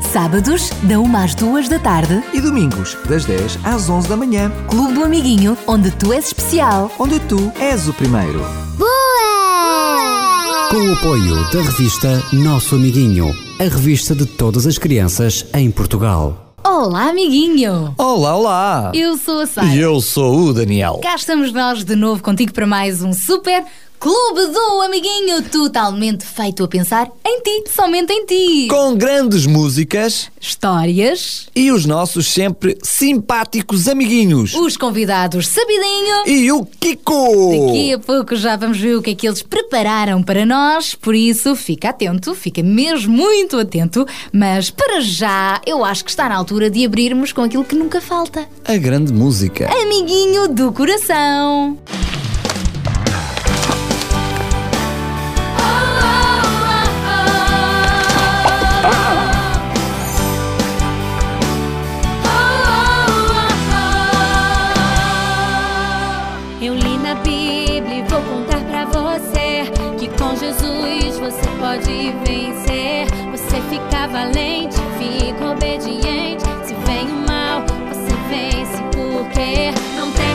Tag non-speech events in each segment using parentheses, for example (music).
Sábados, da 1 às 2 da tarde, E domingos, das 10 às 11 da manhã, Clube do Amiguinho, onde tu és especial. onde tu és o primeiro. Boa! Com o apoio da revista Nosso Amiguinho, a revista de todas as crianças em Portugal. Olá, amiguinho. Olá, olá! Eu sou a Sara. E eu sou o Daniel. Cá estamos nós de novo contigo para mais um super Clube do Amiguinho, totalmente feito a pensar em ti, somente em ti. Com grandes músicas Histórias, e os nossos sempre simpáticos amiguinhos. os convidados sabidinho. E o Kiko! Daqui a pouco já vamos ver o que é que eles prepararam para nós, por isso fica atento, fica mesmo muito atento. Mas para já, eu acho que está na altura de abrirmos com aquilo que nunca falta: A grande música. Amiguinho do Coração. Com Jesus você pode vencer. Você fica valente, fica obediente. Se vem o mal, você vence porque não tem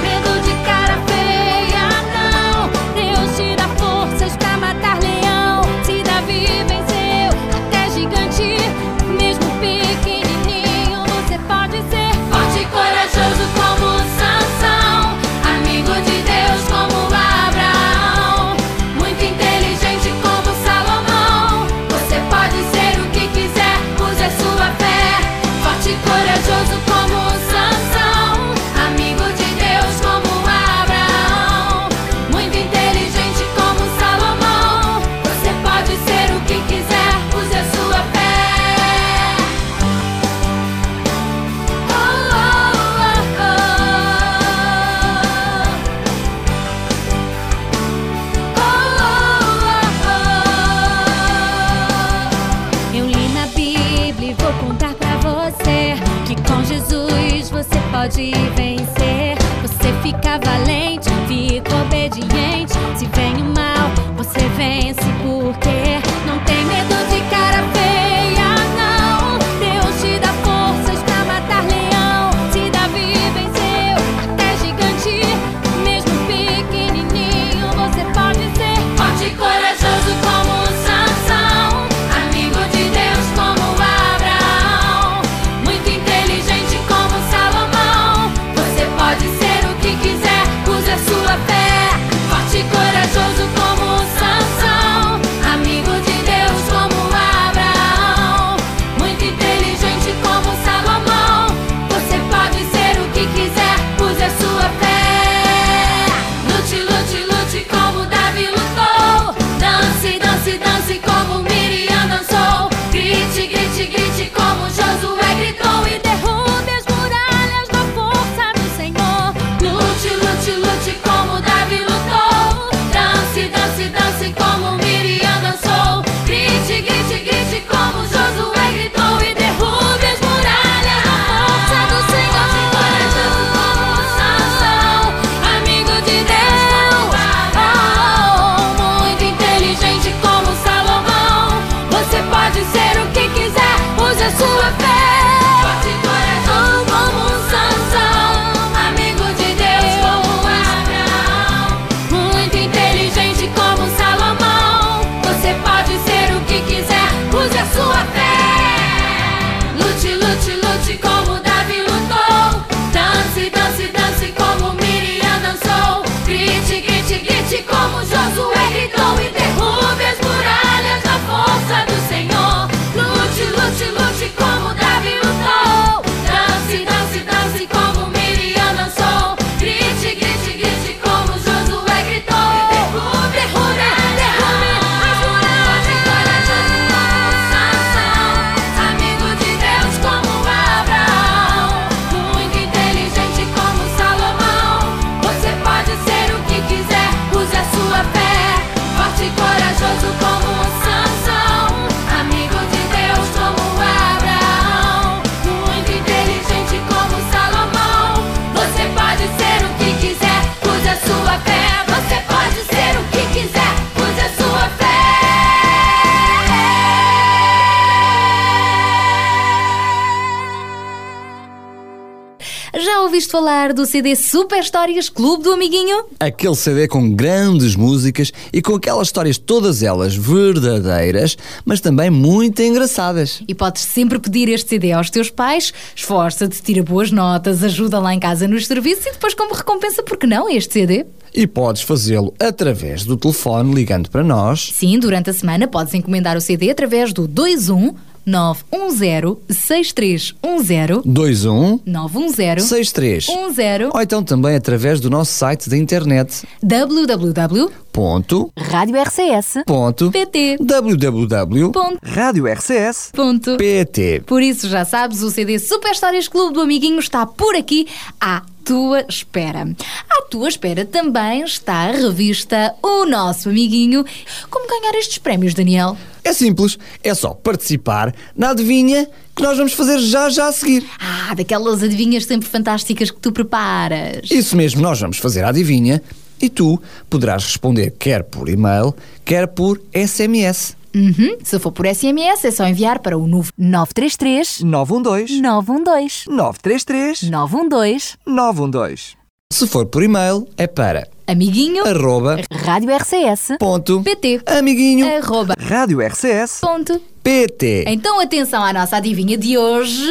falar do CD Super Histórias Clube do Amiguinho? Aquele CD com grandes músicas e com aquelas histórias todas elas verdadeiras, mas também muito engraçadas. E podes sempre pedir este CD aos teus pais, esforça-te, tira boas notas, ajuda lá em casa nos serviços e depois, como recompensa, por que não este CD? E podes fazê-lo através do telefone ligando para nós. Sim, durante a semana podes encomendar o CD através do 21 910 6310 21 910 63 10 ou então também através do nosso site da internet www.pt ponto Rádio RCS. ponto www Ponto. rádio RCS Ponto. PT Por isso, já sabes, o CD Super Histórias Clube do Amiguinho está por aqui à tua espera. À tua espera também está a revista O Nosso Amiguinho. Como ganhar estes prémios, Daniel? É simples, é só participar na adivinha que nós vamos fazer já já a seguir. Ah, daquelas adivinhas sempre fantásticas que tu preparas. Isso mesmo, nós vamos fazer a adivinha e tu poderás responder quer por e-mail, quer por SMS. Uhum. Se for por SMS, é só enviar para o novo 933 912 912 933 912 912. Se for por e-mail, é para amiguinho arroba Rádio RCS. ponto pt amiguinho arroba rádio RCS ponto. PT. Então atenção à nossa adivinha de hoje.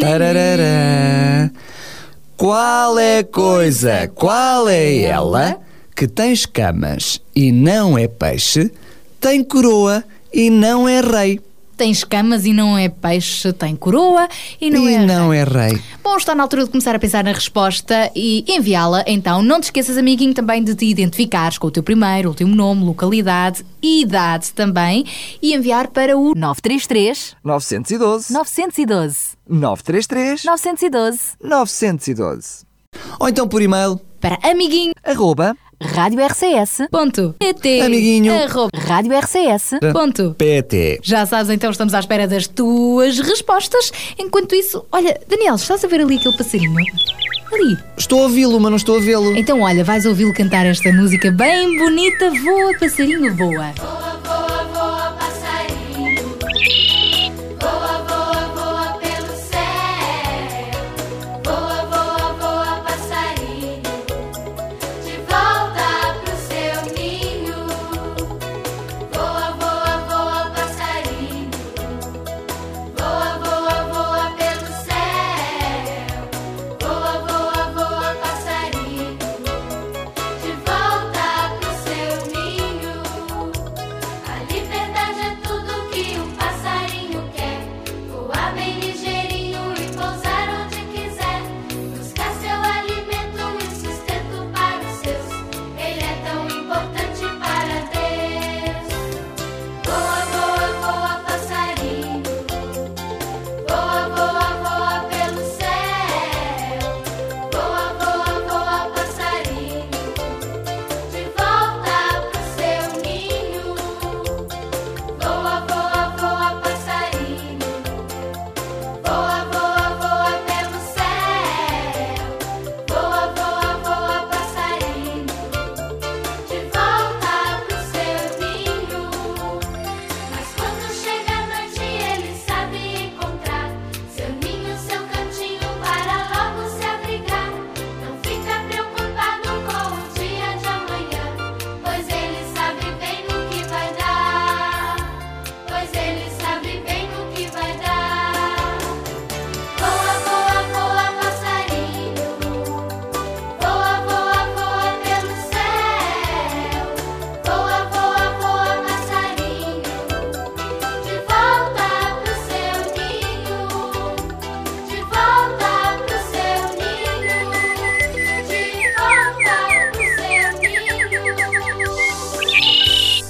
Tararara. Qual é a coisa, qual é ela que tem escamas e não é peixe, tem coroa e não é rei? Tem escamas e não é peixe, tem coroa e não e é. não rei. é rei. Bom, está na altura de começar a pensar na resposta e enviá-la. Então, não te esqueças, amiguinho, também de te identificares com o teu primeiro, último nome, localidade e idade também e enviar para o 933 912 912 933 912 912. Ou então por e-mail, para amiguinho. arroba Rádio RCS. Ponto. PT. Amiguinho. Arroba. Rádio RCS. Ponto. PT. Já sabes, então estamos à espera das tuas respostas. Enquanto isso, olha, Daniel, estás a ver ali aquele passarinho? Ali. Estou a ouvi-lo, mas não estou a vê-lo. Então, olha, vais ouvi-lo cantar esta música bem bonita. Voa, passarinho, voa. Voa, voa, voa,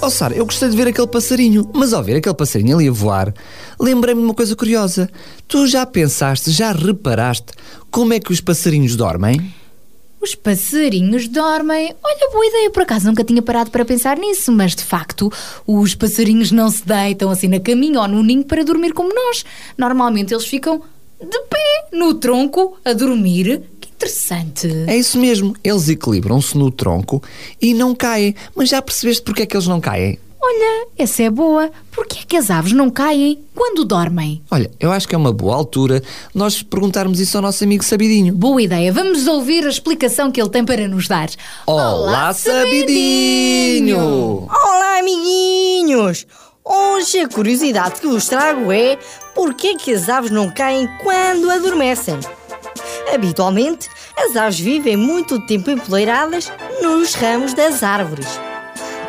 Oh Sara, eu gostei de ver aquele passarinho, mas ao ver aquele passarinho ali a voar, lembrei-me de uma coisa curiosa. Tu já pensaste, já reparaste como é que os passarinhos dormem? Os passarinhos dormem. Olha, boa ideia, por acaso nunca tinha parado para pensar nisso, mas de facto, os passarinhos não se deitam assim na caminha ou no ninho para dormir como nós. Normalmente eles ficam de pé, no tronco, a dormir. Interessante. É isso mesmo, eles equilibram-se no tronco e não caem. Mas já percebeste porque é que eles não caem? Olha, essa é boa. Porquê é que as aves não caem quando dormem? Olha, eu acho que é uma boa altura nós perguntarmos isso ao nosso amigo Sabidinho. Boa ideia. Vamos ouvir a explicação que ele tem para nos dar. Olá, Sabidinho! Olá, amiguinhos! Hoje a curiosidade que vos trago é porquê que as aves não caem quando adormecem? Habitualmente, as aves vivem muito tempo empoleiradas nos ramos das árvores.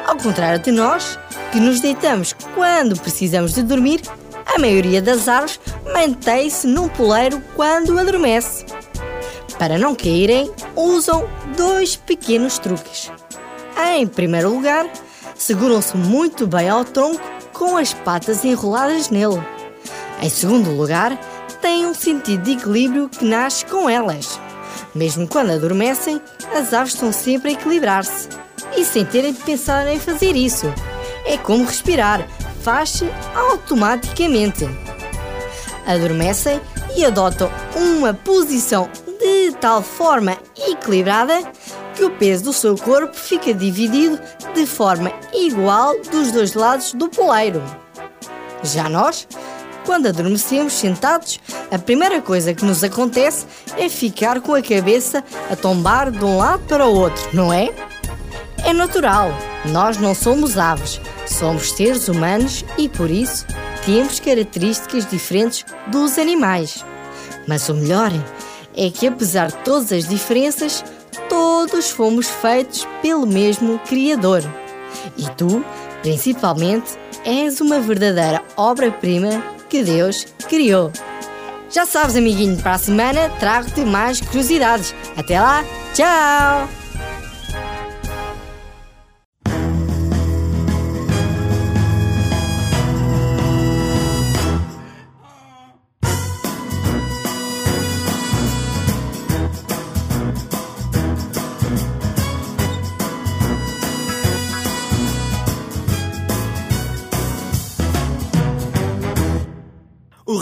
Ao contrário de nós, que nos deitamos quando precisamos de dormir, a maioria das árvores mantém-se num poleiro quando adormece. Para não caírem, usam dois pequenos truques. Em primeiro lugar, seguram-se muito bem ao tronco com as patas enroladas nele. Em segundo lugar, têm um sentido de equilíbrio que nasce com elas. Mesmo quando adormecem, as aves estão sempre a equilibrar-se e sem terem de pensar em fazer isso. É como respirar, faz-se automaticamente. Adormecem e adotam uma posição de tal forma equilibrada que o peso do seu corpo fica dividido de forma igual dos dois lados do poleiro. Já nós, quando adormecemos sentados, a primeira coisa que nos acontece é ficar com a cabeça a tombar de um lado para o outro, não é? É natural, nós não somos aves, somos seres humanos e por isso temos características diferentes dos animais. Mas o melhor é que, apesar de todas as diferenças, todos fomos feitos pelo mesmo Criador. E tu, principalmente, és uma verdadeira obra-prima que Deus criou. Já sabes, amiguinho, para a semana trago-te mais curiosidades. Até lá, tchau!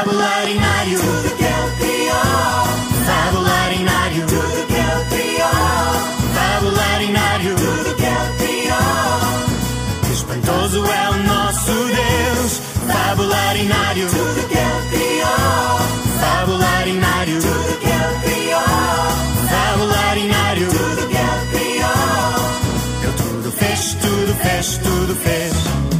Fabularinário, tudo que ele criou. Fabularinário, tudo que ele criou. Fabularinário, tudo que ele criou. Espantoso é o nosso Deus. Fabularinário, tudo que ele criou. Fabularinário, tudo que ele criou. Fabularinário, tudo que ele criou. Ele tudo fez, tudo fez, tudo fez.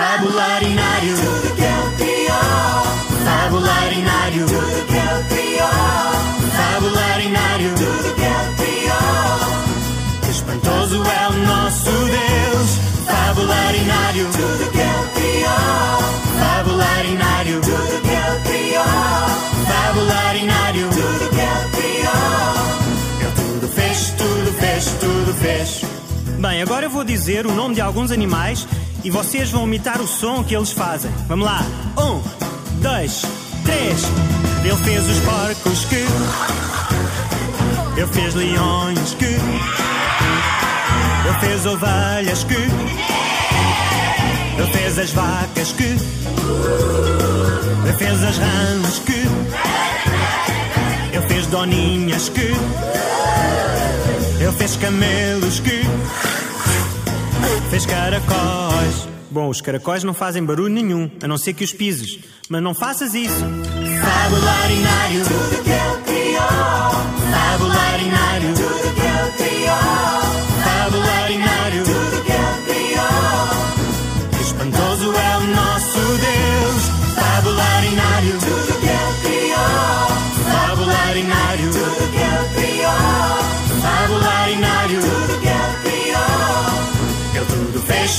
Fabularinário, tudo que ele criou. Fabularinário, tudo que ele criou. Fabularinário, tudo que ele criou. Espantoso é o nosso Deus. Fabularinário, tudo que ele criou. Fabularinário, tudo que ele criou. Fabularinário, tudo que ele criou. Ele tudo fez, tudo fez, tudo fez. Bem, agora eu vou dizer o nome de alguns animais e vocês vão imitar o som que eles fazem. Vamos lá. Um, dois, três. Ele fez os porcos que. Ele fez leões que. Ele fez ovelhas que. Ele fez as vacas que. Ele fez as rãs que. Ele fez doninhas que. Ele fez camelos que. Fez caracóis. Bom, os caracóis não fazem barulho nenhum, a não ser que os pises. Mas não faças isso. Fabularinário, tudo que ele criou. Fabularinário, tudo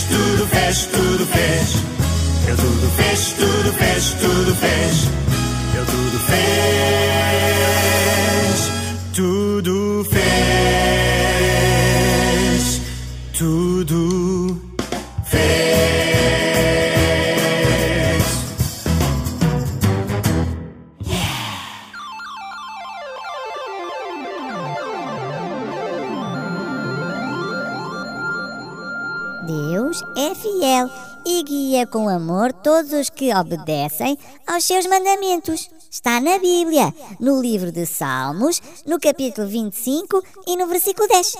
tudo fez, tudo fez. Eu tudo fez, tudo fez, tudo fez. Eu tudo guia com amor todos os que obedecem aos seus mandamentos. Está na Bíblia, no livro de Salmos, no capítulo 25 e no versículo 10.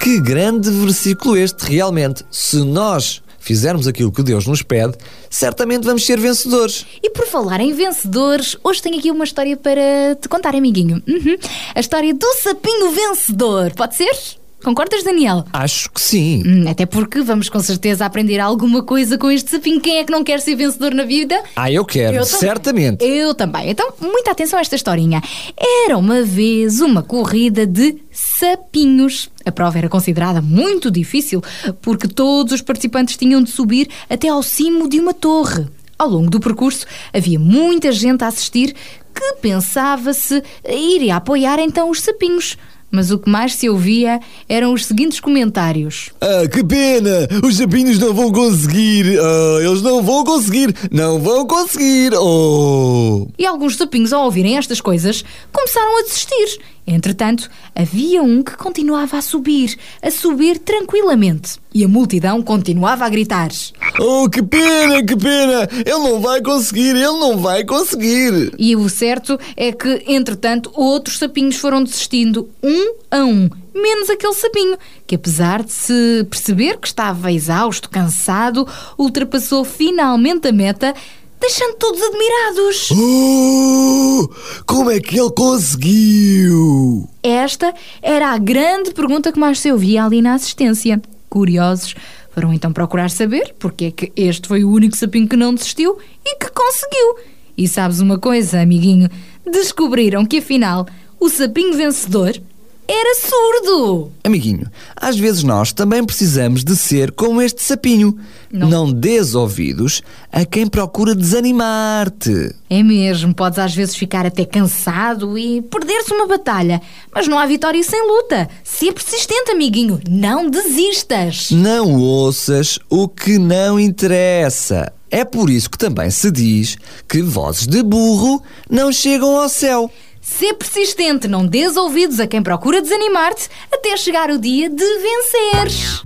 Que grande versículo este, realmente. Se nós fizermos aquilo que Deus nos pede, certamente vamos ser vencedores. E por falar em vencedores, hoje tenho aqui uma história para te contar, amiguinho. Uhum. A história do sapinho vencedor. Pode ser? Concordas, Daniel? Acho que sim. Hum, Até porque vamos com certeza aprender alguma coisa com este sapinho. Quem é que não quer ser vencedor na vida? Ah, eu quero, Eu também. certamente. Eu também. Então, muita atenção a esta historinha. Era uma vez uma corrida de sapinhos. A prova era considerada muito difícil porque todos os participantes tinham de subir até ao cimo de uma torre. Ao longo do percurso havia muita gente a assistir que pensava-se ir apoiar então os sapinhos. Mas o que mais se ouvia eram os seguintes comentários. Ah, que pena! Os sapinhos não vão conseguir! Ah, eles não vão conseguir! Não vão conseguir! Oh! E alguns sapinhos, ao ouvirem estas coisas, começaram a desistir. Entretanto, havia um que continuava a subir, a subir tranquilamente. E a multidão continuava a gritar. Oh, que pena, que pena! Ele não vai conseguir! Ele não vai conseguir! E o certo é que, entretanto, outros sapinhos foram desistindo, um a um. Menos aquele sapinho, que apesar de se perceber que estava exausto, cansado, ultrapassou finalmente a meta, deixando todos admirados. Oh! Como é que ele conseguiu? Esta era a grande pergunta que mais se ouvia ali na assistência. Curiosos, foram então procurar saber porque é que este foi o único sapinho que não desistiu e que conseguiu. E sabes uma coisa, amiguinho? Descobriram que afinal o sapinho vencedor era surdo. Amiguinho, às vezes nós também precisamos de ser como este sapinho. Não. Não dês ouvidos a quem procura desanimar-te. É mesmo, podes às vezes ficar até cansado e perder-se uma batalha, mas não há vitória sem luta. Ser persistente, amiguinho, não desistas. Não ouças o que não interessa. É por isso que também se diz que vozes de burro não chegam ao céu. Ser persistente, não dês ouvidos a quem procura desanimar-te até chegar o dia de venceres.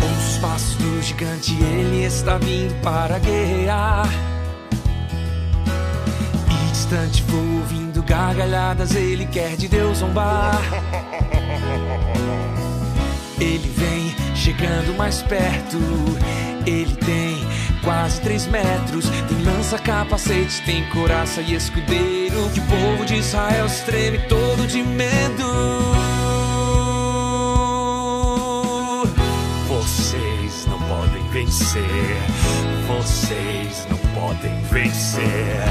Os passos do gigante, ele está vindo para guerrear. E distante vou ouvindo gargalhadas, ele quer de Deus zombar. Ele vem chegando mais perto, ele tem quase três metros. Tem lança, capacete, tem coraça e escudeiro. Que o povo de Israel se treme todo de medo. Vocês não podem vencer. Vocês não podem vencer.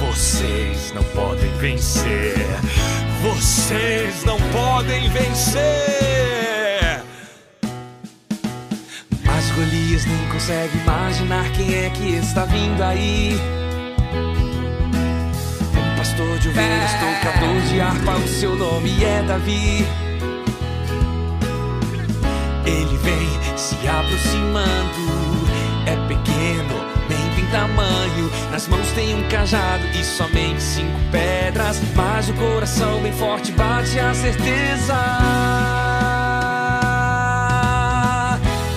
Vocês não podem vencer. Vocês não podem vencer. Mas Golias nem consegue imaginar quem é que está vindo aí. Um pastor de ovelhas, tocador de harpa, o seu nome é Davi. Ele vem se aproximando, é pequeno, tamanho. Nas mãos tem um cajado e somente cinco pedras. Mas o coração bem forte bate a certeza.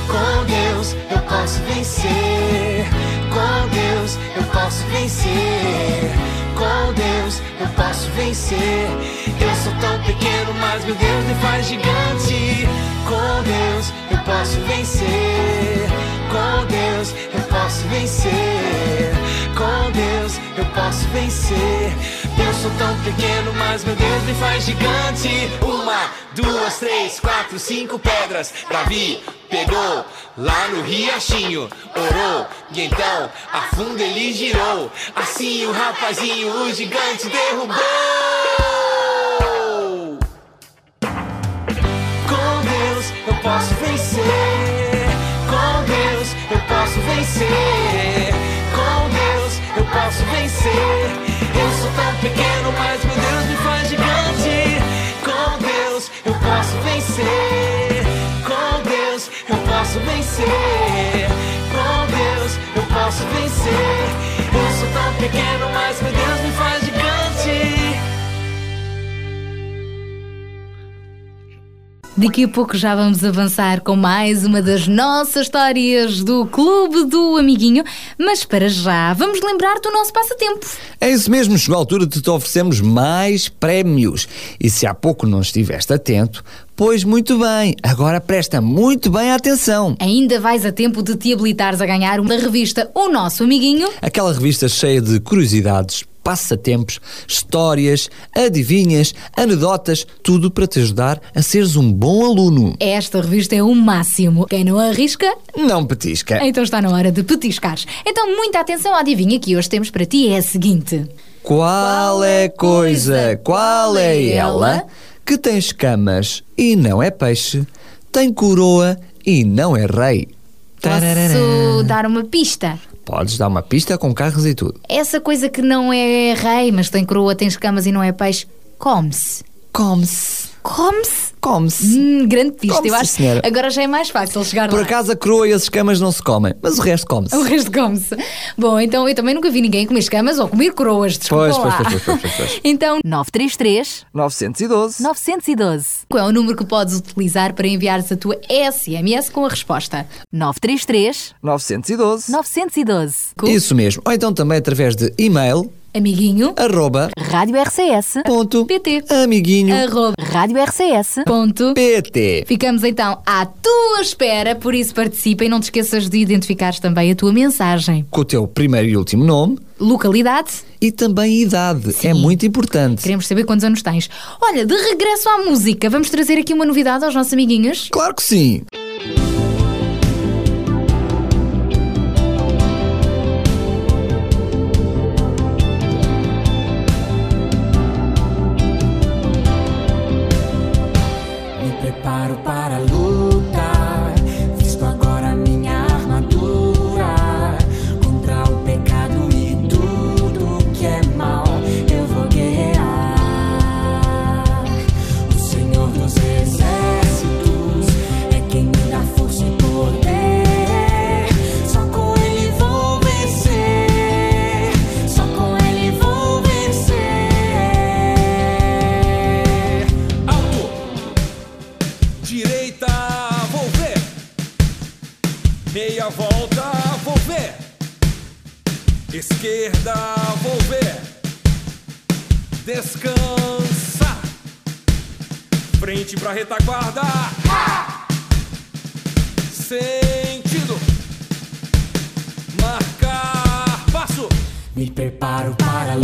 Com Deus eu posso vencer. Com Deus eu posso vencer. Com Deus eu posso vencer. Eu sou tão pequeno, mas meu Deus me faz gigante. Com Deus eu posso vencer. Com Deus vencer. Com Deus eu posso vencer. Eu sou tão pequeno, mas meu Deus me faz gigante. Uma, duas, três, quatro, cinco pedras. Davi pegou lá no riachinho, orou e então a fundo ele girou. Assim o rapazinho, o gigante derrubou. Com Deus eu posso vencer. Vencer. Com Deus eu posso vencer. Eu sou tão pequeno, mas meu Deus me faz gigante. Com Deus eu posso vencer. Com Deus eu posso vencer. Com Deus eu posso vencer. Eu sou tão pequeno, Daqui a pouco já vamos avançar com mais uma das nossas histórias do Clube do Amiguinho, mas para já vamos lembrar do nosso passatempo. É isso mesmo, chegou a altura de te oferecermos mais prémios. E se há pouco não estiveste atento, pois muito bem, agora presta muito bem atenção. Ainda vais a tempo de te habilitares a ganhar uma revista O Nosso Amiguinho. Aquela revista cheia de curiosidades, passatempos, histórias, adivinhas, anedotas, tudo para te ajudar a seres um bom aluno. Esta revista é o máximo. Quem não arrisca, Não petisca. então está na hora de petiscares. Então, muita atenção à adivinha que hoje temos para ti é a seguinte. Qual é a coisa, qual é ela, que tem escamas e não é peixe, tem coroa e não é rei? Posso dar uma pista? Podes dar uma pista com carros e tudo. Essa coisa que não é rei, mas tem coroa, tem escamas e não é peixe, come-se. Come-se. Come-se? Come-se. Hum, grande pista, Come-se, eu acho. senhora. Agora já é mais fácil chegar Por lá. acaso a coroa e as escamas não se comem, mas o resto come-se. O resto come-se. Bom, então eu também nunca vi ninguém comer escamas ou comer coroas, desculpa Pois, pois, pois, pois, pois, pois. (laughs) Então, 933 912 912 qual é o número que podes utilizar para enviares a tua SMS com a resposta? 933 912 912 Isso mesmo. Ou então também através de e-mail Amiguinho, arroba Rádio RCS ponto PT. amiguinho Arroba, Rádio RCS ponto. pt. Ficamos então à tua espera, por isso participa e não te esqueças de identificares também a tua mensagem. Com o teu primeiro e último nome Localidade, e também idade. Sim. É muito importante. queremos saber quantos anos tens. Olha, de regresso à música, vamos trazer aqui uma novidade aos nossos amiguinhos. Claro que sim. Pra retaguarda. Sentido. Marcar passo. Me preparo para a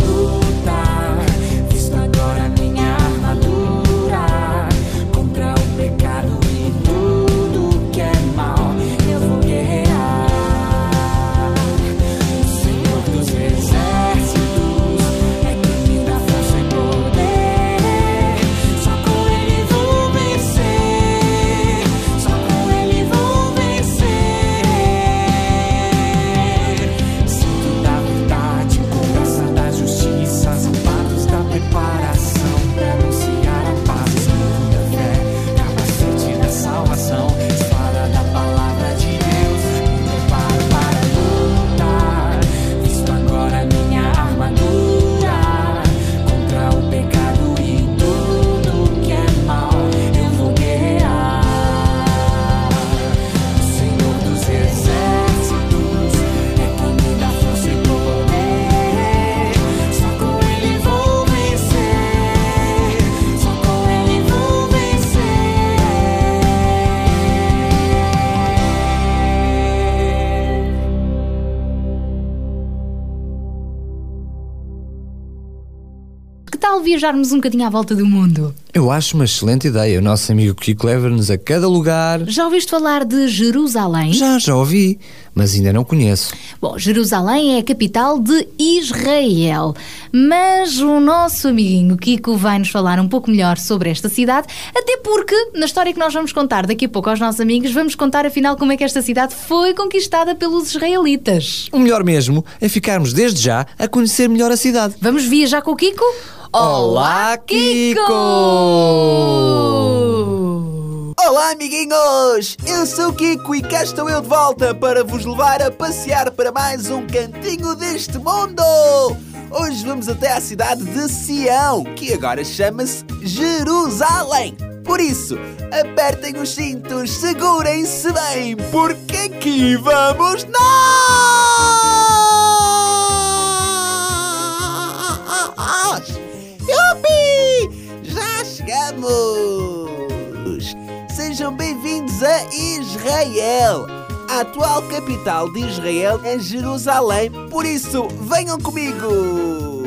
viajarmos um bocadinho à volta do mundo? Eu acho uma excelente ideia. O nosso amigo Kiko leva-nos a cada lugar. Já ouviste falar de Jerusalém? Já, já ouvi, mas ainda não conheço. Bom, Jerusalém é a capital de Israel. Mas o nosso amiguinho Kiko vai nos falar um pouco melhor sobre esta cidade, até porque, na história que nós vamos contar daqui a pouco aos nossos amigos, vamos contar afinal como é que esta cidade foi conquistada pelos israelitas. O melhor mesmo é ficarmos desde já a conhecer melhor a cidade. Vamos viajar com o Kiko? Olá, Kiko! Olá, amiguinhos! Eu sou o Kiko e cá estou eu de volta para vos levar a passear para mais um cantinho deste mundo! Hoje vamos até à cidade de Sião, que agora chama-se Jerusalém. Por isso, apertem os cintos, segurem-se bem, porque aqui vamos nós! Chegamos! Sejam bem-vindos a Israel! A atual capital de Israel é Jerusalém, por isso venham comigo!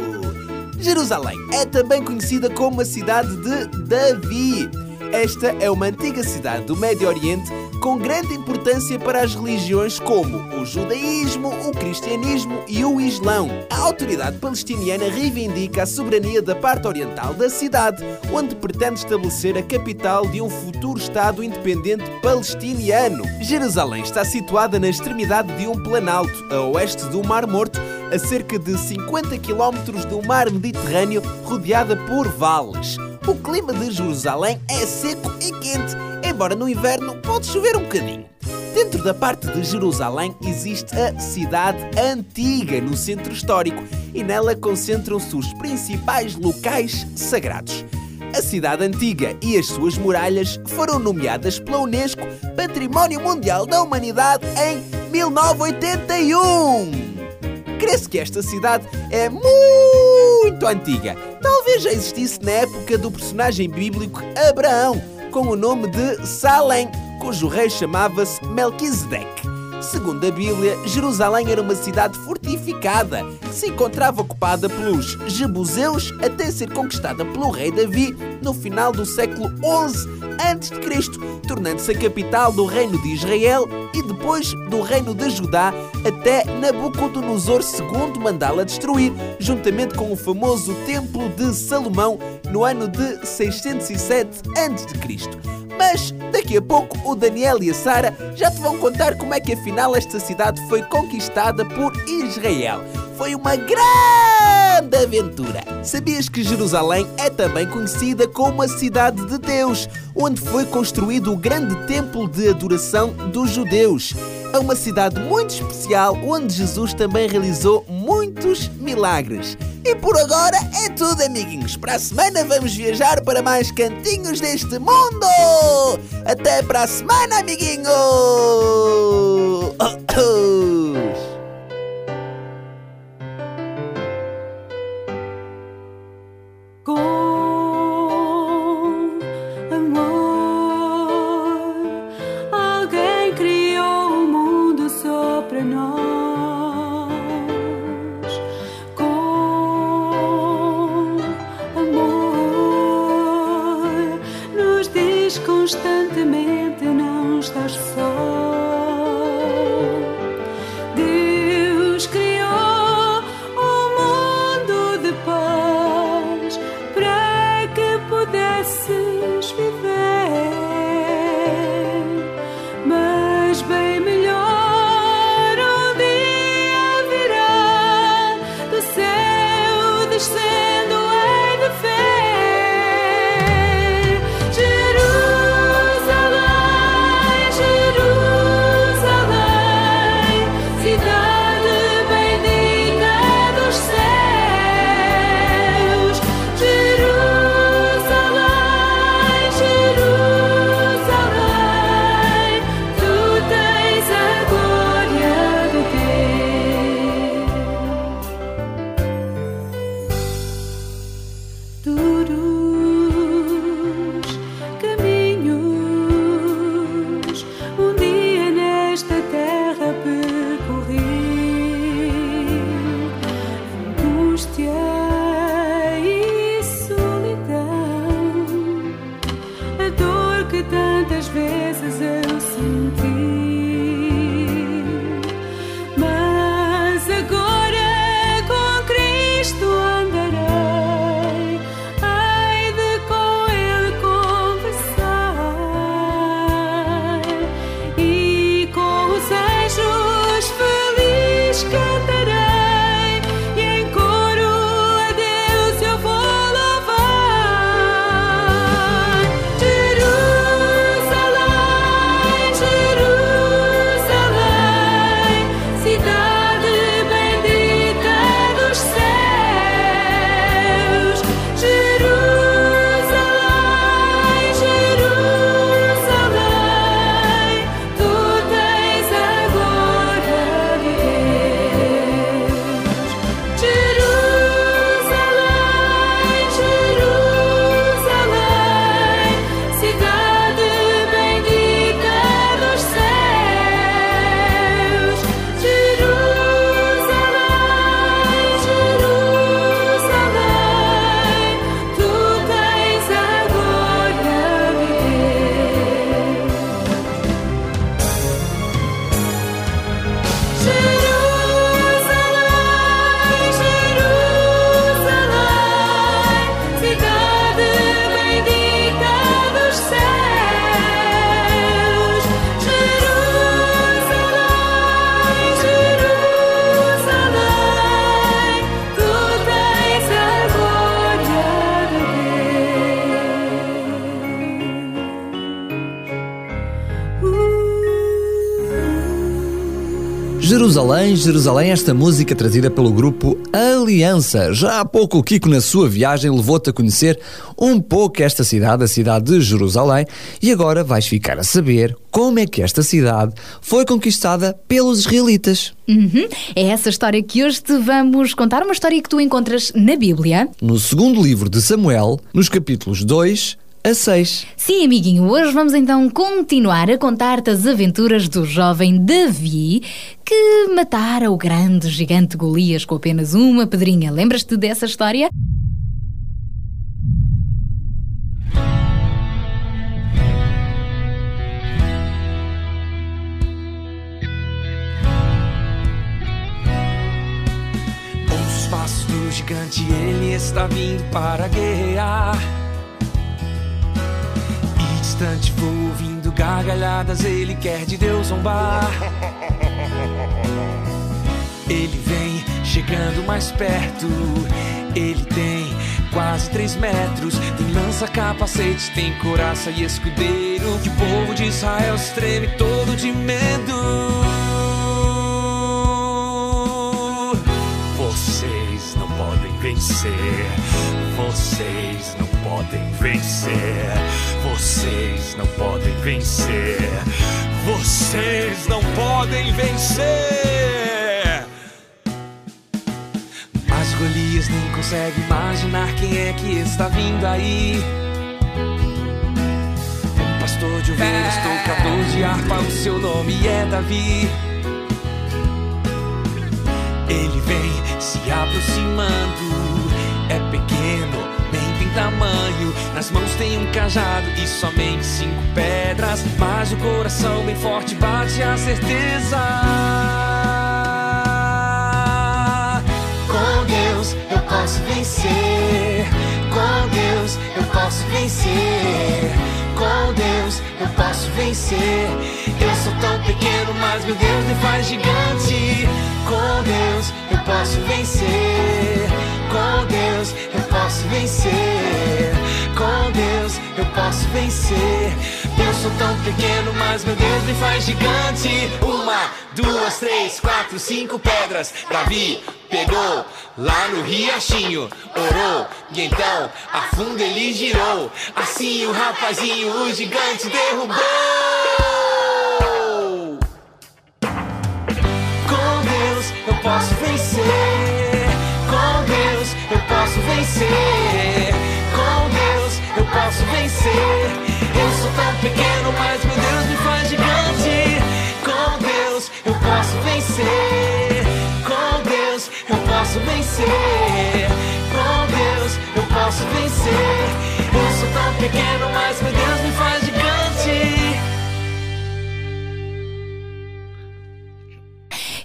Jerusalém é também conhecida como a cidade de Davi. Esta é uma antiga cidade do Médio Oriente com grande importância para as religiões como o judaísmo, o cristianismo e o islão. A autoridade palestiniana reivindica a soberania da parte oriental da cidade, onde pretende estabelecer a capital de um futuro Estado independente palestiniano. Jerusalém está situada na extremidade de um planalto, a oeste do Mar Morto, a cerca de 50 km do mar Mediterrâneo, rodeada por vales. O clima de Jerusalém é seco e quente, embora no inverno pode chover um bocadinho. Dentro da parte de Jerusalém existe a Cidade Antiga, no centro histórico, e nela concentram-se os principais locais sagrados. A Cidade Antiga e as suas muralhas foram nomeadas pela Unesco Património Mundial da Humanidade em 1981. Crê-se que esta cidade é muito antiga. Talvez já existisse na época do personagem bíblico Abraão, com o nome de Salém, cujo rei chamava-se Melquisedeque. Segundo a Bíblia, Jerusalém era uma cidade fortificada que se encontrava ocupada pelos Jebuseus até ser conquistada pelo rei Davi no final do século XI a.C., tornando-se a capital do reino de Israel e depois do reino de Judá até Nabucodonosor II mandá-la destruir, juntamente com o famoso Templo de Salomão no ano de 607 a.C. Mas daqui a pouco o Daniel e a Sara já te vão contar como é que afinal esta cidade foi conquistada por Israel. Foi uma grande aventura. Sabias que Jerusalém é também conhecida como a cidade de Deus, onde foi construído o grande templo de adoração dos judeus. É uma cidade muito especial onde Jesus também realizou muitos milagres. E por agora é tudo, amiguinhos. Para a semana vamos viajar para mais cantinhos deste mundo. Até para a semana, amiguinhos! Com (coughs) Jerusalém, Jerusalém, esta música trazida pelo grupo Aliança. Já há pouco o Kiko, na sua viagem, levou-te a conhecer um pouco esta cidade, a cidade de Jerusalém, e agora vais ficar a saber como é que esta cidade foi conquistada pelos israelitas. Uhum. É essa história que hoje te vamos contar, uma história que tu encontras na Bíblia. No segundo livro de Samuel, nos capítulos 2 a 6. Sim, amiguinho, hoje vamos então continuar a contar-te as aventuras do jovem Davi que matara o grande gigante Golias com apenas uma pedrinha. Lembras-te dessa história? Os passos do gigante, ele está vindo para guerrear. E distante vou ouvindo gargalhadas, ele quer de Deus zombar. Ele vem chegando mais perto, ele tem quase três metros. Tem lança, capacete, tem coraça e escudeiro. Que o povo de Israel se treme todo de medo. Vocês não podem vencer. Vocês não podem vencer. Vocês não podem vencer. Vocês não podem vencer. Mas Golias nem consegue imaginar quem é que está vindo aí. Um pastor de ovelhas, tocador de harpa, o seu nome é Davi. Ele vem se aproximando, é pequeno, tamanho. Nas mãos tem um cajado e somente cinco pedras. Mas o coração bem forte bate a certeza. Com Deus eu posso vencer. Com Deus eu posso vencer. Com Deus eu posso vencer. Eu sou tão pequeno, mas meu Deus me faz gigante. Com Deus eu posso vencer. Com Deus eu vencer. Com Deus eu posso vencer. Eu sou tão pequeno, mas meu Deus me faz gigante. Uma, duas, três, quatro, cinco pedras. Davi pegou lá no riachinho, orou e então a funda ele girou. Assim o rapazinho, o gigante derrubou. Com Deus eu posso vencer. Vencer. Com Deus eu posso vencer. Eu sou tão pequeno, mas meu Deus me faz gigante. Com Deus eu posso vencer. Com Deus eu posso vencer. Com Deus eu posso vencer. Eu sou tão pequeno, mas meu Deus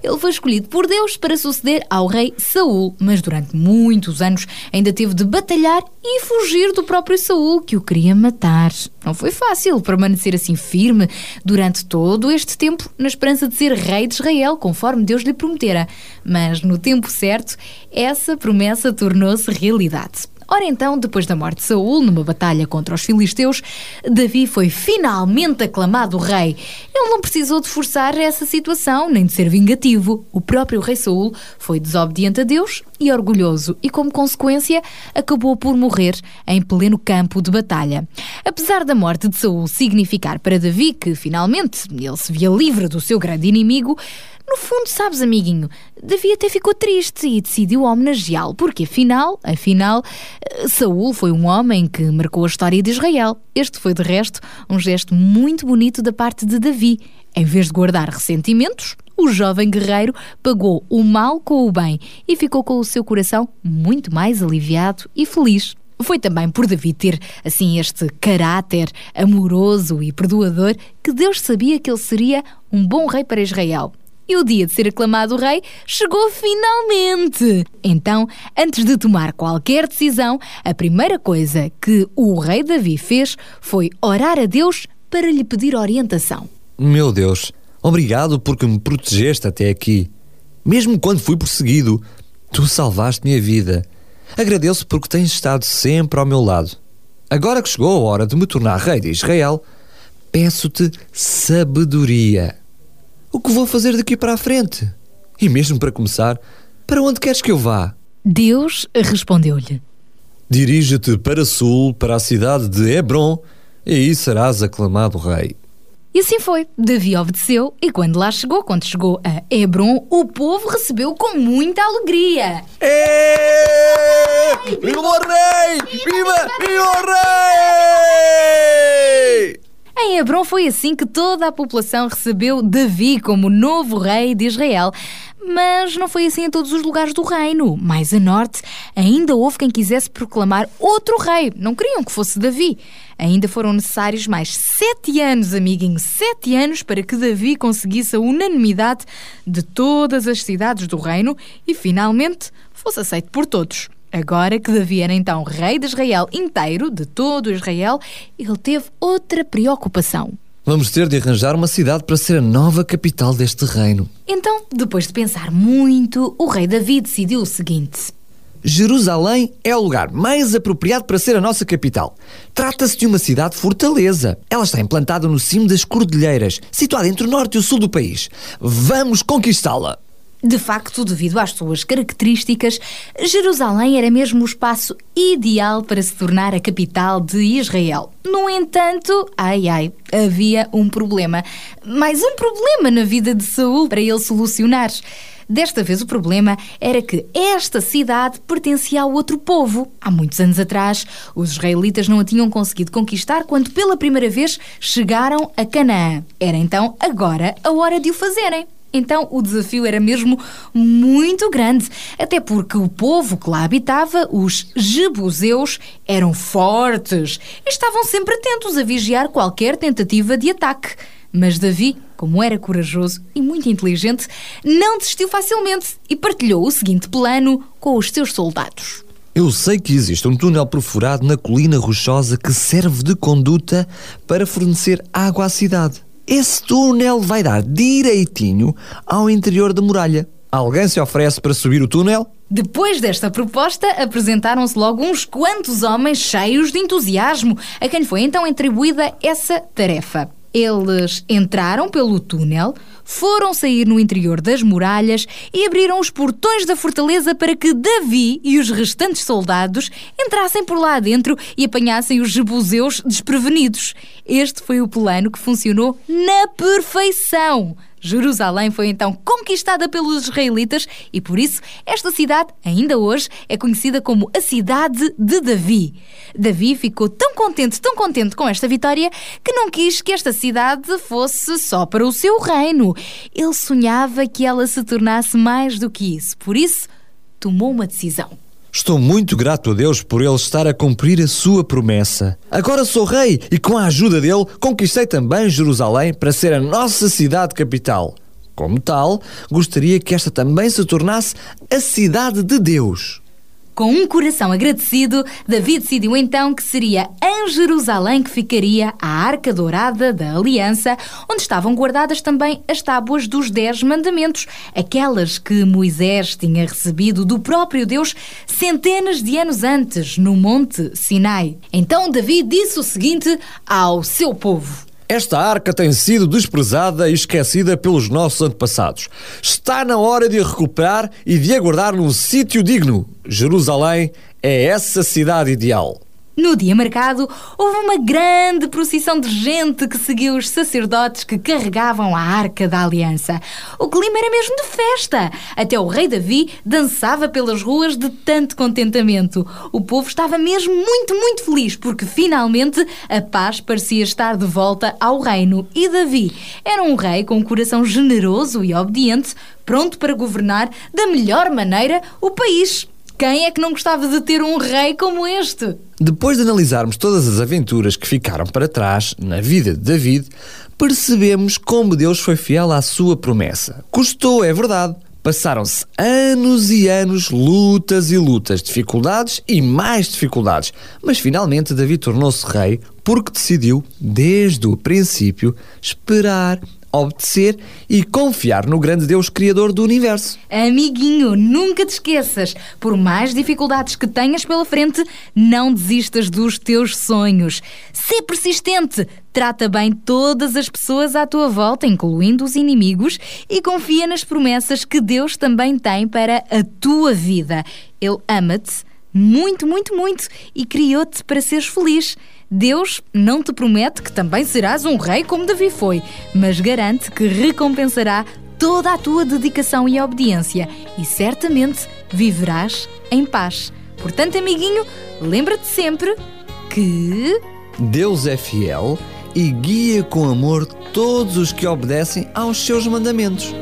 Ele foi escolhido por Deus para suceder ao rei Saul, mas durante muitos anos ainda teve de batalhar e fugir do próprio Saul que o queria matar. Não foi fácil permanecer assim firme durante todo este tempo na esperança de ser rei de Israel, conforme Deus lhe prometera. Mas no tempo certo, essa promessa tornou-se realidade. Ora então, depois da morte de Saul, numa batalha contra os filisteus, Davi foi finalmente aclamado rei. Ele não precisou de forçar essa situação, nem de ser vingativo. O próprio rei Saul foi desobediente a Deus e orgulhoso, e como consequência, acabou por morrer em pleno campo de batalha. Apesar da morte de Saul significar para Davi que finalmente ele se via livre do seu grande inimigo, no fundo, sabes, amiguinho, Davi até ficou triste e decidiu homenageá-lo, porque afinal, afinal, eh, Saul foi um homem que marcou a história de Israel. Este foi, de resto, um gesto muito bonito da parte de Davi. Em vez de guardar ressentimentos, o jovem guerreiro pagou o mal com o bem e ficou com o seu coração muito mais aliviado e feliz. Foi também por Davi ter, assim, este caráter amoroso e perdoador que Deus sabia que ele seria um bom rei para Israel. E o dia de ser aclamado rei chegou finalmente! Então, antes de tomar qualquer decisão, a primeira coisa que o rei Davi fez foi orar a Deus para lhe pedir orientação. Meu Deus, obrigado porque me protegeste até aqui. Mesmo quando fui perseguido, tu salvaste-me a vida. Agradeço porque tens estado sempre ao meu lado. Agora que chegou a hora de me tornar rei de Israel, peço-te sabedoria. O que vou fazer daqui para a frente? E mesmo para começar, para onde queres que eu vá? Deus respondeu-lhe: Dirige-te para sul, para a cidade de Hebron, e aí serás aclamado rei. E assim foi. Davi obedeceu e quando lá chegou, quando chegou a Hebron, o povo recebeu com muita alegria. Viva o rei! Viva! Viva o rei! Em Hebron foi assim que toda a população recebeu Davi como novo rei de Israel. Mas não foi assim em todos os lugares do reino. Mais a norte, ainda houve quem quisesse proclamar outro rei. Não queriam que fosse Davi. Ainda foram necessários mais sete anos, amiguinho, sete anos para que Davi conseguisse a unanimidade de todas as cidades do reino e finalmente fosse aceito por todos. Agora que Davi era então rei de Israel inteiro, de todo Israel, ele teve outra preocupação. Vamos ter de arranjar uma cidade para ser a nova capital deste reino. Então, depois de pensar muito, o rei Davi decidiu o seguinte: Jerusalém é o lugar mais apropriado para ser a nossa capital. Trata-se de uma cidade fortaleza. Ela está implantada no cimo das cordilheiras, situada entre o norte e o sul do país. Vamos conquistá-la! De facto, devido às suas características, Jerusalém era mesmo o espaço ideal para se tornar a capital de Israel. No entanto, ai ai, havia um problema. Mais um problema na vida de Saul para ele solucionar. Desta vez o problema era que esta cidade pertencia a outro povo. Há muitos anos atrás, os israelitas não a tinham conseguido conquistar quando pela primeira vez chegaram a Canaã. Era então agora a hora de o fazerem. Então o desafio era mesmo muito grande, até porque o povo que lá habitava, os jebuseus, eram fortes e estavam sempre atentos a vigiar qualquer tentativa de ataque. Mas Davi, como era corajoso e muito inteligente, não desistiu facilmente e partilhou o seguinte plano com os seus soldados. Eu sei que existe um túnel perfurado na colina rochosa que serve de conduta para fornecer água à cidade. Esse túnel vai dar direitinho ao interior da muralha. Alguém se oferece para subir o túnel? Depois desta proposta, apresentaram-se logo uns quantos homens cheios de entusiasmo, a quem foi então atribuída essa tarefa. Eles entraram pelo túnel, foram sair no interior das muralhas e abriram os portões da fortaleza para que Davi e os restantes soldados entrassem por lá dentro e apanhassem os jebuseus desprevenidos. Este foi o plano que funcionou na perfeição. Jerusalém foi então conquistada pelos israelitas e por isso esta cidade, ainda hoje, é conhecida como a cidade de Davi. Davi ficou tão contente, tão contente com esta vitória que não quis que esta cidade fosse só para o seu reino. Ele sonhava que ela se tornasse mais do que isso. Por isso, tomou uma decisão. Estou muito grato a Deus por ele estar a cumprir a sua promessa. Agora sou rei e, com a ajuda dele, conquistei também Jerusalém para ser a nossa cidade capital. Como tal, gostaria que esta também se tornasse a cidade de Deus. Com um coração agradecido, Davi decidiu então que seria em Jerusalém que ficaria a Arca Dourada da Aliança, onde estavam guardadas também as tábuas dos Dez Mandamentos, aquelas que Moisés tinha recebido do próprio Deus centenas de anos antes, no Monte Sinai. Então Davi disse o seguinte ao seu povo. Esta arca tem sido desprezada e esquecida pelos nossos antepassados. Está na hora de a recuperar e de a guardar num sítio digno. Jerusalém é essa cidade ideal. No dia marcado, houve uma grande procissão de gente que seguiu os sacerdotes que carregavam a arca da aliança. O clima era mesmo de festa. Até o rei Davi dançava pelas ruas de tanto contentamento. O povo estava mesmo muito, muito feliz porque finalmente a paz parecia estar de volta ao reino. E Davi era um rei com um coração generoso e obediente, pronto para governar da melhor maneira o país. Quem é que não gostava de ter um rei como este? Depois de analisarmos todas as aventuras que ficaram para trás na vida de David, percebemos como Deus foi fiel à sua promessa. Custou, é verdade. Passaram-se anos e anos, lutas e lutas, dificuldades e mais dificuldades. Mas finalmente Davi tornou-se rei porque decidiu, desde o princípio, esperar, obedecer e confiar no grande Deus Criador do universo. Amiguinho, nunca te esqueças, por mais dificuldades que tenhas pela frente, não desistas dos teus sonhos. Sê persistente, trata bem todas as pessoas à tua volta, incluindo os inimigos, e confia nas promessas que Deus também tem para a tua vida. Ele ama-te muito, muito, muito e criou-te para seres feliz. Deus não te promete que também serás um rei como Davi foi, mas garante que recompensará toda a tua dedicação e obediência e certamente viverás em paz. Portanto, amiguinho, lembra-te sempre que. Deus é fiel e guia com amor todos os que obedecem aos seus mandamentos.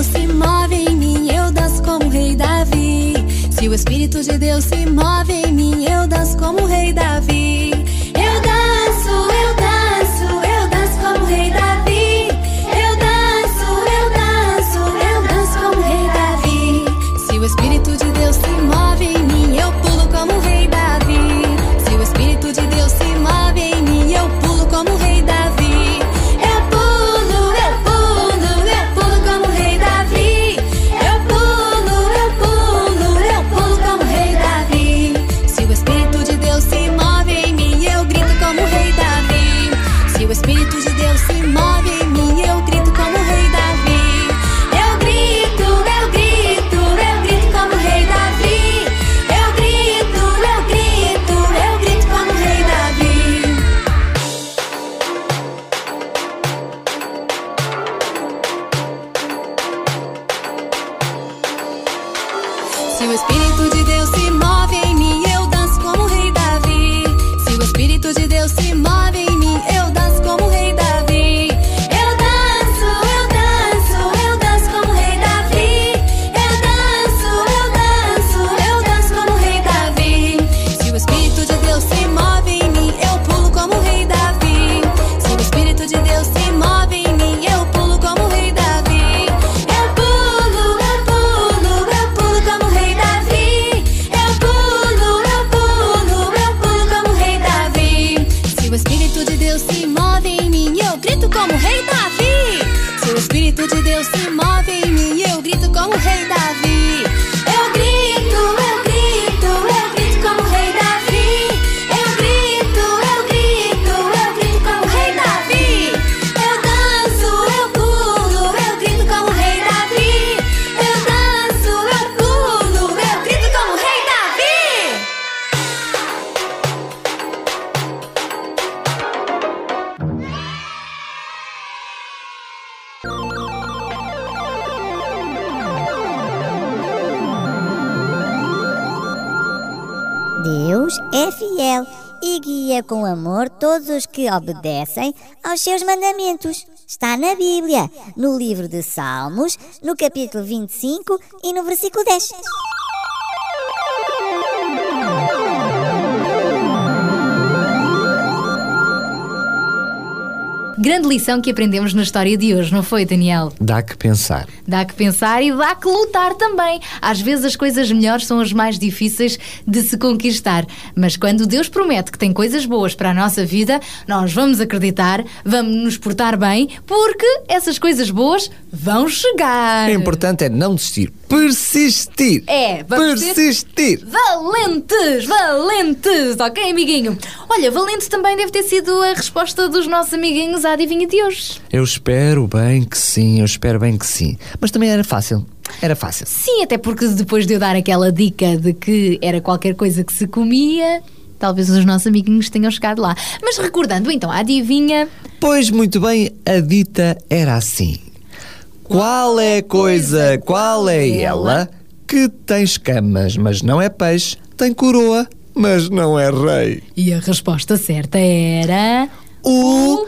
Deus se move em mim, eu danço como o rei Davi. Se o Espírito de Deus se move em mim, eu danço como o rei Davi. Deus é fiel e guia com amor todos os que obedecem aos seus mandamentos. Está na Bíblia, no livro de Salmos, no capítulo 25 e no versículo 10. Grande lição que aprendemos na história de hoje, não foi, Daniel? Dá que pensar. Dá que pensar e dá que lutar também. Às vezes as coisas melhores são as mais difíceis de se conquistar. Mas quando Deus promete que tem coisas boas para a nossa vida, nós vamos acreditar, vamos nos portar bem, porque essas coisas boas vão chegar. O importante é não desistir, persistir. É, vamos persistir. Valentes, valentes, ok, amiguinho? Olha, valente também deve ter sido a resposta dos nossos amiguinhos à adivinha de hoje. Eu espero bem que sim, eu espero bem que sim. Mas também era fácil. Era fácil. Sim, até porque depois de eu dar aquela dica de que era qualquer coisa que se comia, talvez os nossos amiguinhos tenham chegado lá. Mas recordando então a adivinha. Pois muito bem, a dita era assim: Qual é a coisa, qual é ela que tem escamas, mas não é peixe, tem coroa, mas não é rei? E a resposta certa era. O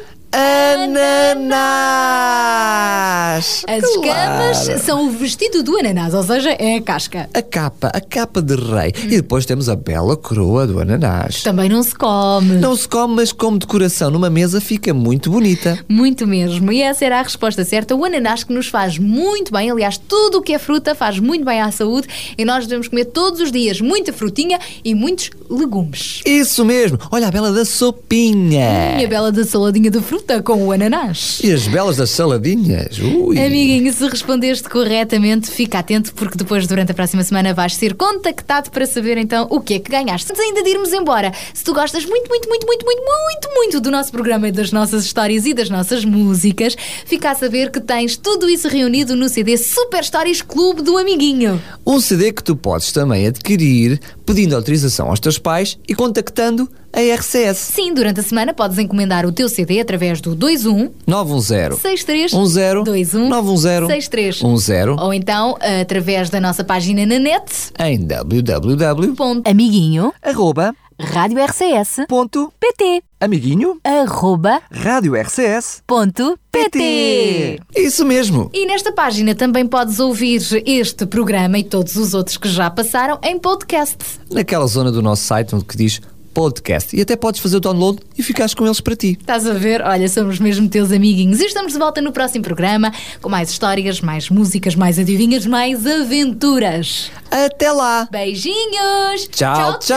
ananás! As Claro. escamas são o vestido do ananás, ou seja, é a casca. A capa, a capa de rei. E depois temos a bela coroa do ananás. Também não se come. Não se come, mas como decoração numa mesa fica muito bonita. Muito mesmo. E essa era a resposta certa. O ananás que nos faz muito bem. Aliás, tudo o que é fruta faz muito bem à saúde. E nós devemos comer todos os dias muita frutinha e muitos legumes. Isso mesmo. Olha a bela da sopinha. E a bela da saladinha de fruta com o ananás. E as belas das saladinhas. Ui. Amiguinho, se respondeste corretamente, fica atento porque depois, durante a próxima semana, vais ser contactado para saber então o que é que ganhaste. Antes ainda de irmos embora, se tu gostas muito, muito, muito, muito, muito, muito, muito do nosso programa e das nossas histórias e das nossas músicas, fica a saber que tens tudo isso reunido no CD Super Stories Clube do Amiguinho. Um CD que tu podes também adquirir pedindo autorização aos teus pais e contactando a RCS. Sim, durante a semana podes encomendar o teu CD através do 21 910 63 10 21 910 63 10 ou então através da nossa página na net em www. Amiguinho. Arroba. Rádio RCS. Ponto. PT. Amiguinho. Arroba. Rádio RCS. Ponto. PT. Isso mesmo. E nesta página também podes ouvir este programa e todos os outros que já passaram em podcast. Naquela zona do nosso site onde que diz podcast. E até podes fazer o download e ficares com eles para ti. Estás a ver? Olha, somos mesmo teus amiguinhos. E estamos de volta no próximo programa com mais histórias, mais músicas, mais adivinhas, mais aventuras. Até lá. Beijinhos. Tchau, tchau.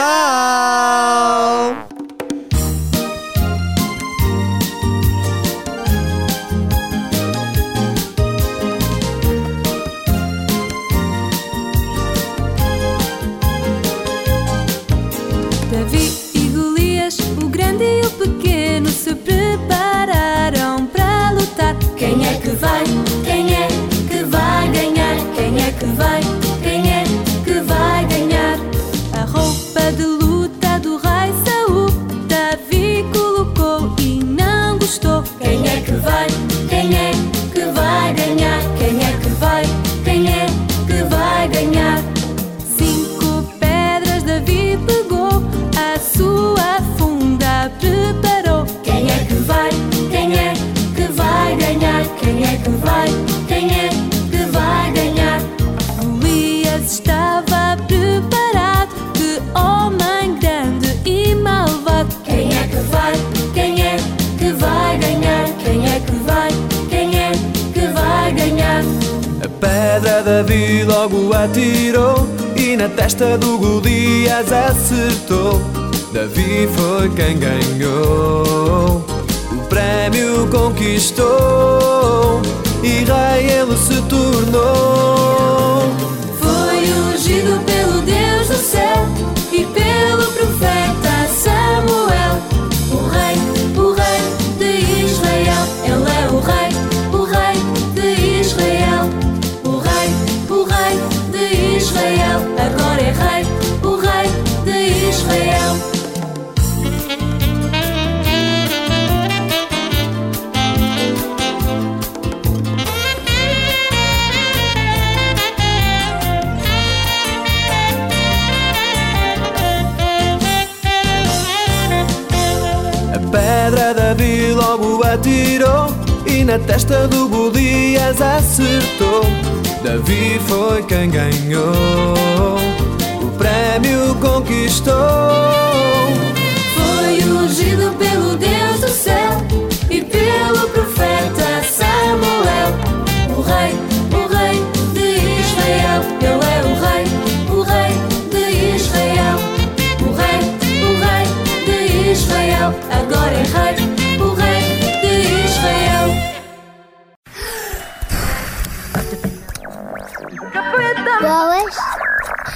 Davi atirou e na testa do Golias acertou. Davi foi quem ganhou, o prémio conquistou. Foi ungido pelo